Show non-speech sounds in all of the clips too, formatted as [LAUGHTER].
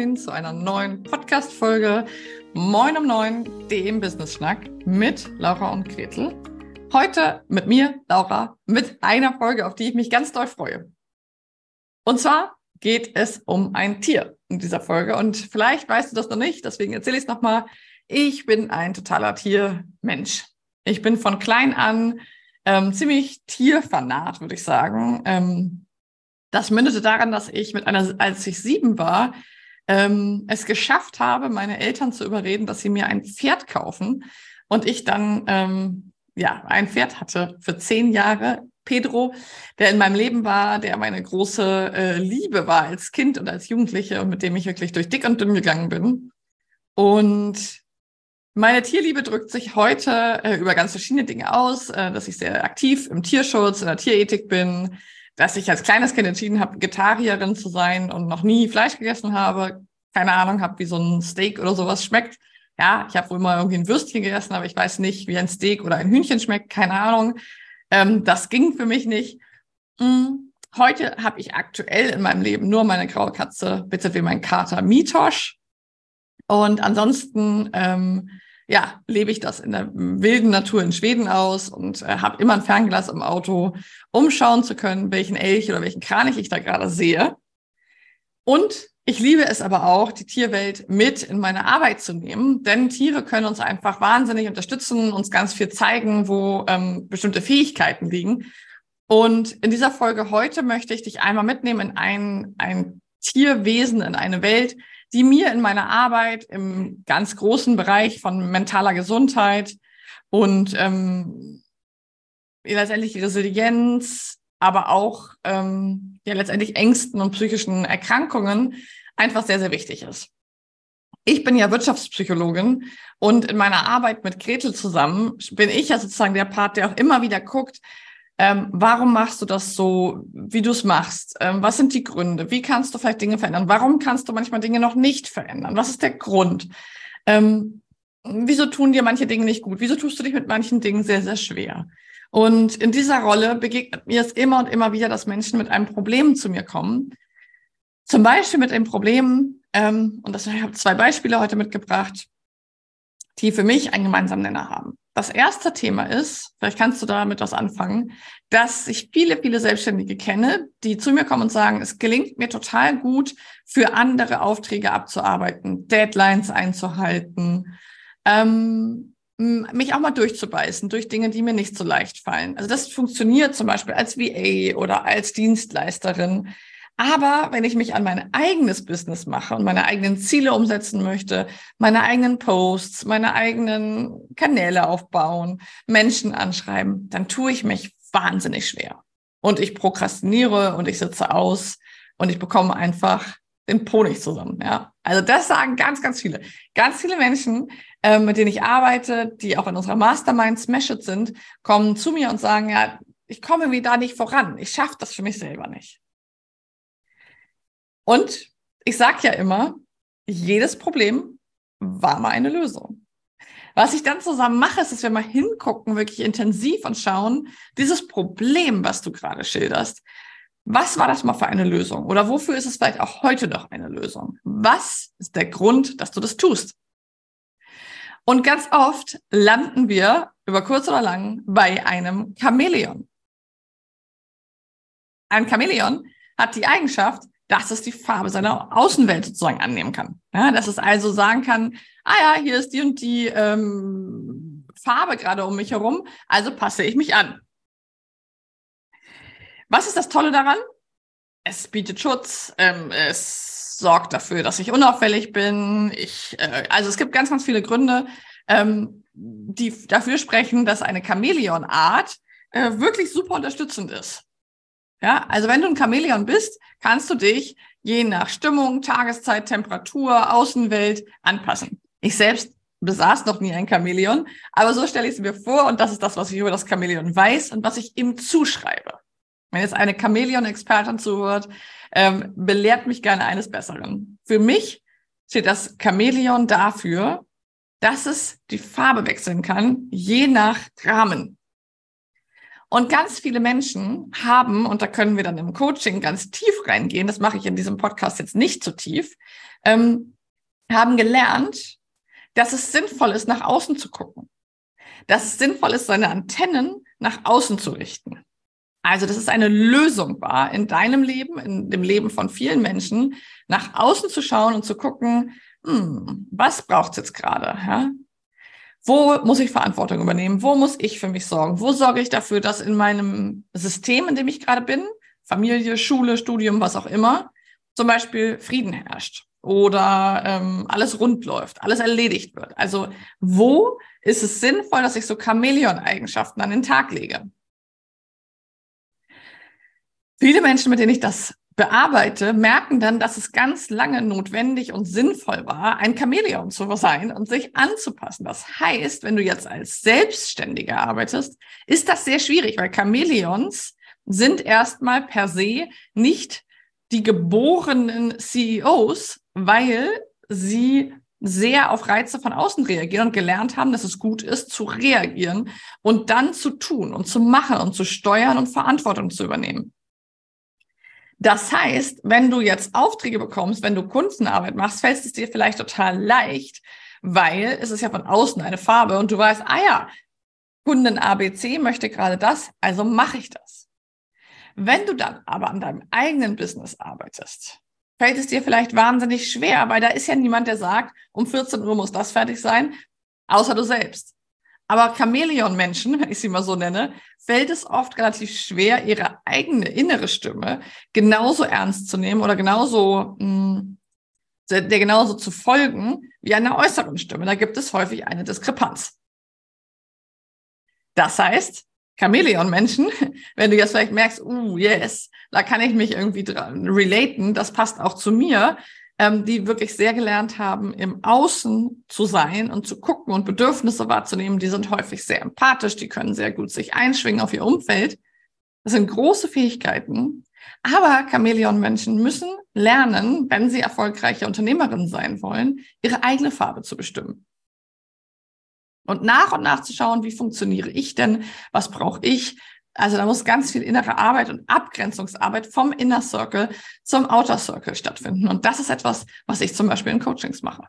Moin zu einer neuen Podcast-Folge Moin um Neun, dem Business-Schnack mit Laura und Gretel. Heute mit mir, Laura, mit einer Folge, auf die ich mich ganz doll freue. Und zwar geht es um ein Tier in dieser Folge. Und vielleicht weißt du das noch nicht, deswegen erzähle ich es nochmal. Ich bin ein totaler Tiermensch. Ich bin von klein an ähm, ziemlich tierfanat, würde ich sagen. Ähm, das mündete daran, dass ich mit einer, als ich sieben war, ähm, es geschafft habe, meine Eltern zu überreden, dass sie mir ein Pferd kaufen. Und ich dann ähm, ja ein Pferd hatte für zehn Jahre. Pedro, der in meinem Leben war, der meine große äh, Liebe war als Kind und als Jugendliche und mit dem ich wirklich durch dick und dünn gegangen bin. Und meine Tierliebe drückt sich heute äh, über ganz verschiedene Dinge aus, äh, dass ich sehr aktiv im Tierschutz, in der Tierethik bin, dass ich als kleines Kind entschieden habe, Vegetarierin zu sein und noch nie Fleisch gegessen habe. Keine Ahnung habe, wie so ein Steak oder sowas schmeckt. Ja, ich habe wohl mal irgendwie ein Würstchen gegessen, aber ich weiß nicht, wie ein Steak oder ein Hühnchen schmeckt. Keine Ahnung. Ähm, das ging für mich nicht. Hm. Heute habe ich aktuell in meinem Leben nur meine graue Katze, bitte wie mein Kater Mitosch. Und ansonsten ähm, ja, lebe ich das in der wilden Natur in Schweden aus und äh, habe immer ein Fernglas im Auto, um schauen zu können, welchen Elch oder welchen Kranich ich da gerade sehe. Und ich liebe es aber auch, die Tierwelt mit in meine Arbeit zu nehmen, denn Tiere können uns einfach wahnsinnig unterstützen, uns ganz viel zeigen, wo ähm, bestimmte Fähigkeiten liegen. Und in dieser Folge heute möchte ich dich einmal mitnehmen in ein, ein Tierwesen, in eine Welt, die mir in meiner Arbeit im ganz großen Bereich von mentaler Gesundheit und ähm, letztendlich Resilienz, aber auch ähm, ja letztendlich Ängsten und psychischen Erkrankungen einfach sehr, sehr wichtig ist. Ich bin ja Wirtschaftspsychologin und in meiner Arbeit mit Gretel zusammen bin ich ja sozusagen der Part, der auch immer wieder guckt, ähm, warum machst du das so, wie du es machst? Ähm, was sind die Gründe? Wie kannst du vielleicht Dinge verändern? Warum kannst du manchmal Dinge noch nicht verändern? Was ist der Grund? Ähm, wieso tun dir manche Dinge nicht gut? Wieso tust du dich mit manchen Dingen sehr, sehr schwer? Und in dieser Rolle begegnet mir es immer und immer wieder, dass Menschen mit einem Problem zu mir kommen. Zum Beispiel mit dem Problem, ähm, und das, ich habe zwei Beispiele heute mitgebracht, die für mich einen gemeinsamen Nenner haben. Das erste Thema ist, vielleicht kannst du damit was anfangen, dass ich viele, viele Selbstständige kenne, die zu mir kommen und sagen, es gelingt mir total gut, für andere Aufträge abzuarbeiten, Deadlines einzuhalten, ähm, mich auch mal durchzubeißen durch Dinge, die mir nicht so leicht fallen. Also das funktioniert zum Beispiel als VA oder als Dienstleisterin. Aber wenn ich mich an mein eigenes Business mache und meine eigenen Ziele umsetzen möchte, meine eigenen Posts, meine eigenen Kanäle aufbauen, Menschen anschreiben, dann tue ich mich wahnsinnig schwer. Und ich prokrastiniere und ich sitze aus und ich bekomme einfach den Po nicht zusammen. Ja, also das sagen ganz, ganz viele. Ganz viele Menschen, äh, mit denen ich arbeite, die auch in unserer Mastermind Smash sind, kommen zu mir und sagen, ja, ich komme da nicht voran. Ich schaffe das für mich selber nicht. Und ich sage ja immer, jedes Problem war mal eine Lösung. Was ich dann zusammen mache, ist, dass wir mal hingucken, wirklich intensiv und schauen, dieses Problem, was du gerade schilderst, was war das mal für eine Lösung? Oder wofür ist es vielleicht auch heute noch eine Lösung? Was ist der Grund, dass du das tust? Und ganz oft landen wir über kurz oder lang bei einem Chamäleon. Ein Chamäleon hat die Eigenschaft, dass es die Farbe seiner Außenwelt sozusagen annehmen kann. Ja, dass es also sagen kann, ah ja, hier ist die und die ähm, Farbe gerade um mich herum, also passe ich mich an. Was ist das Tolle daran? Es bietet Schutz, ähm, es sorgt dafür, dass ich unauffällig bin. Ich, äh, also es gibt ganz, ganz viele Gründe, ähm, die dafür sprechen, dass eine Chamäleonart äh, wirklich super unterstützend ist. Ja, also wenn du ein Chamäleon bist, kannst du dich je nach Stimmung, Tageszeit, Temperatur, Außenwelt anpassen. Ich selbst besaß noch nie ein Chamäleon, aber so stelle ich es mir vor und das ist das, was ich über das Chamäleon weiß und was ich ihm zuschreibe. Wenn jetzt eine Chamäleon-Expertin zuhört, ähm, belehrt mich gerne eines Besseren. Für mich steht das Chamäleon dafür, dass es die Farbe wechseln kann, je nach Rahmen. Und ganz viele Menschen haben, und da können wir dann im Coaching ganz tief reingehen, das mache ich in diesem Podcast jetzt nicht zu tief, ähm, haben gelernt, dass es sinnvoll ist, nach außen zu gucken. Dass es sinnvoll ist, seine Antennen nach außen zu richten. Also, dass es eine Lösung war in deinem Leben, in dem Leben von vielen Menschen, nach außen zu schauen und zu gucken, hm, was braucht's jetzt gerade? Ja? Wo muss ich Verantwortung übernehmen? Wo muss ich für mich sorgen? Wo sorge ich dafür, dass in meinem System, in dem ich gerade bin, Familie, Schule, Studium, was auch immer, zum Beispiel Frieden herrscht oder ähm, alles rund läuft, alles erledigt wird. Also wo ist es sinnvoll, dass ich so Chamäleon-Eigenschaften an den Tag lege? Viele Menschen, mit denen ich das bearbeite, merken dann, dass es ganz lange notwendig und sinnvoll war, ein Chamäleon zu sein und sich anzupassen. Das heißt, wenn du jetzt als Selbstständiger arbeitest, ist das sehr schwierig, weil Chamäleons sind erstmal per se nicht die geborenen CEOs, weil sie sehr auf Reize von außen reagieren und gelernt haben, dass es gut ist, zu reagieren und dann zu tun und zu machen und zu steuern und Verantwortung zu übernehmen. Das heißt, wenn du jetzt Aufträge bekommst, wenn du Kundenarbeit machst, fällt es dir vielleicht total leicht, weil es ist ja von außen eine Farbe und du weißt, ah ja, Kunden ABC möchte gerade das, also mache ich das. Wenn du dann aber an deinem eigenen Business arbeitest, fällt es dir vielleicht wahnsinnig schwer, weil da ist ja niemand, der sagt, um 14 Uhr muss das fertig sein, außer du selbst. Aber Chamäleon-Menschen, wenn ich sie mal so nenne, fällt es oft relativ schwer, ihre eigene innere Stimme genauso ernst zu nehmen oder genauso, mh, hm, der genauso zu folgen wie einer äußeren Stimme. Da gibt es häufig eine Diskrepanz. Das heißt, Chamäleon-Menschen, [LAUGHS] wenn du jetzt vielleicht merkst, uh, yes, da kann ich mich irgendwie dran relaten, das passt auch zu mir, ähm, die wirklich sehr gelernt haben, im Außen zu sein und zu gucken und Bedürfnisse wahrzunehmen. Die sind häufig sehr empathisch, die können sehr gut sich einschwingen auf ihr Umfeld. Das sind große Fähigkeiten. Aber Chamäleon-Menschen müssen lernen, wenn sie erfolgreiche Unternehmerinnen sein wollen, ihre eigene Farbe zu bestimmen. Und nach und nach zu schauen, wie funktioniere ich denn? Was brauche ich? Also da muss ganz viel innere Arbeit und Abgrenzungsarbeit vom Inner Circle zum Outer Circle stattfinden. Und das ist etwas, was ich zum Beispiel in Coachings mache.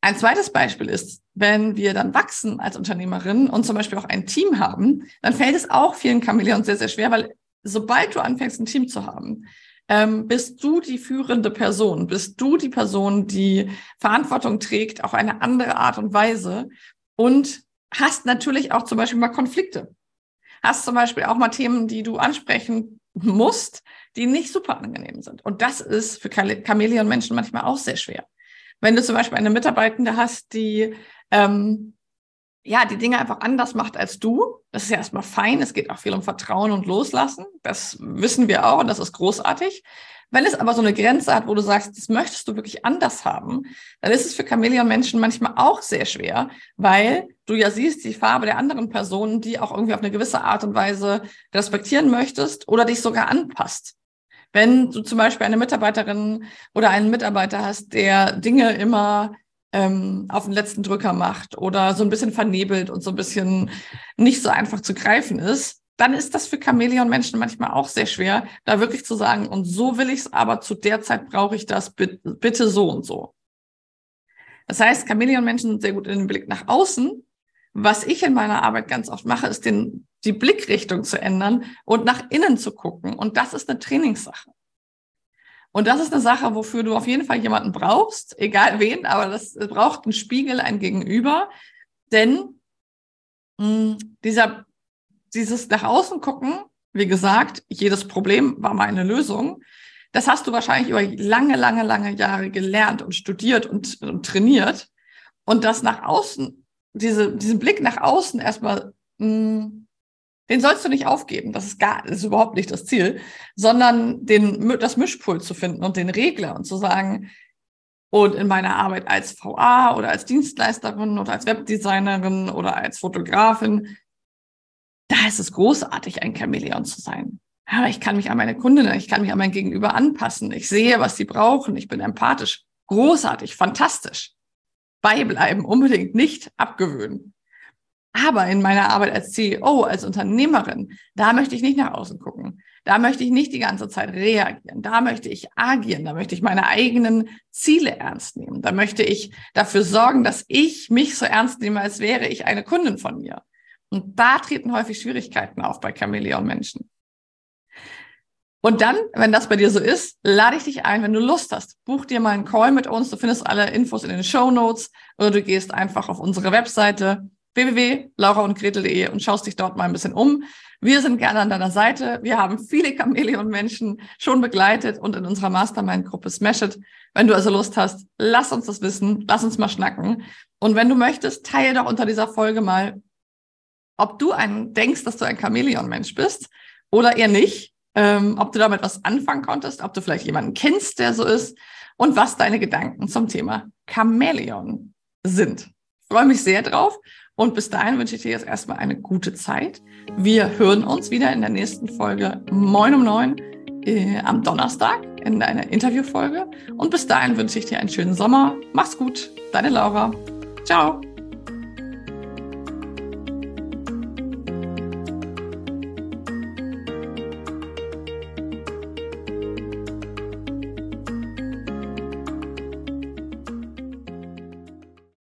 Ein zweites Beispiel ist, wenn wir dann wachsen als Unternehmerin und zum Beispiel auch ein Team haben, dann fällt es auch vielen Chamäleons sehr, sehr schwer, weil sobald du anfängst, ein Team zu haben, ähm, bist du die führende Person, bist du die Person, die Verantwortung trägt auf eine andere Art und Weise und hast natürlich auch zum Beispiel mal Konflikte. Hast zum Beispiel auch mal Themen, die du ansprechen musst, die nicht super angenehm sind. Und das ist für Chamäleon-Menschen manchmal auch sehr schwer. Wenn du zum Beispiel eine Mitarbeitende hast, die ähm, ja die Dinge einfach anders macht als du, das ist ja erstmal fein. Es geht auch viel um Vertrauen und Loslassen. Das wissen wir auch und das ist großartig. Wenn es aber so eine Grenze hat, wo du sagst, das möchtest du wirklich anders haben, dann ist es für Chamäleon-Menschen manchmal auch sehr schwer, weil du ja siehst die Farbe der anderen Person, die auch irgendwie auf eine gewisse Art und Weise respektieren möchtest oder dich sogar anpasst. Wenn du zum Beispiel eine Mitarbeiterin oder einen Mitarbeiter hast, der Dinge immer ähm, auf den letzten Drücker macht oder so ein bisschen vernebelt und so ein bisschen nicht so einfach zu greifen ist, dann ist das für Chamäleon-Menschen manchmal auch sehr schwer, da wirklich zu sagen, und so will ich es, aber zu der Zeit brauche ich das bitte so und so. Das heißt, Chamäleon-Menschen sind sehr gut in den Blick nach außen. Was ich in meiner Arbeit ganz oft mache, ist den, die Blickrichtung zu ändern und nach innen zu gucken. Und das ist eine Trainingssache. Und das ist eine Sache, wofür du auf jeden Fall jemanden brauchst, egal wen, aber das braucht einen Spiegel, ein Gegenüber. Denn mh, hm, dieser dieses nach außen gucken, wie gesagt, jedes Problem war mal eine Lösung. Das hast du wahrscheinlich über lange, lange, lange Jahre gelernt und studiert und, und trainiert. Und das nach außen, diese, diesen Blick nach außen erstmal, mh, hm, den sollst du nicht aufgeben. Das ist gar, ist überhaupt nicht das Ziel, sondern den, das Mischpult zu finden und den Regler und zu sagen, und in meiner Arbeit als VA oder als Dienstleisterin oder als Webdesignerin oder als Fotografin da ist es großartig, ein Chamäleon zu sein. Aber ich kann mich an meine Kundinnen, ich kann mich an mein Gegenüber anpassen. Ich sehe, was sie brauchen. Ich bin empathisch. Großartig, fantastisch. Beibleiben, unbedingt nicht abgewöhnen. Aber in meiner Arbeit als CEO, als Unternehmerin, da möchte ich nicht nach außen gucken. Da möchte ich nicht die ganze Zeit reagieren. Da möchte ich agieren. Da möchte ich meine eigenen Ziele ernst nehmen. Da möchte ich dafür sorgen, dass ich mich so ernst nehme, als wäre ich eine Kundin von mir. Und da treten häufig Schwierigkeiten auf bei Chamäleon-Menschen. Und dann, wenn das bei dir so ist, lade ich dich ein, wenn du Lust hast, buch dir mal einen Call mit uns. Du findest alle Infos in den Show Notes oder du gehst einfach auf unsere Webseite www.lauraundgretel.de und schaust dich dort mal ein bisschen um. Wir sind gerne an deiner Seite. Wir haben viele Chamäleon-Menschen schon begleitet und in unserer Mastermind-Gruppe Smash It. Wenn du also Lust hast, lass uns das wissen, lass uns mal schnacken. Und wenn du möchtest, teile doch unter dieser Folge mal, ob du ein, denkst, dass du ein Chamäleon-Mensch bist oder eher nicht ähm, ob du damit was anfangen konntest, ob du vielleicht jemanden kennst, der so ist und was deine Gedanken zum Thema Chamäleon sind. Ich freue mich sehr drauf und bis dahin wünsche ich dir jetzt erstmal eine gute Zeit. Wir hören uns wieder in der nächsten Folge Moin um neun äh, am Donnerstag in einer Interviewfolge und bis dahin wünsche ich dir einen schönen Sommer. Mach's gut, deine Laura. Ciao.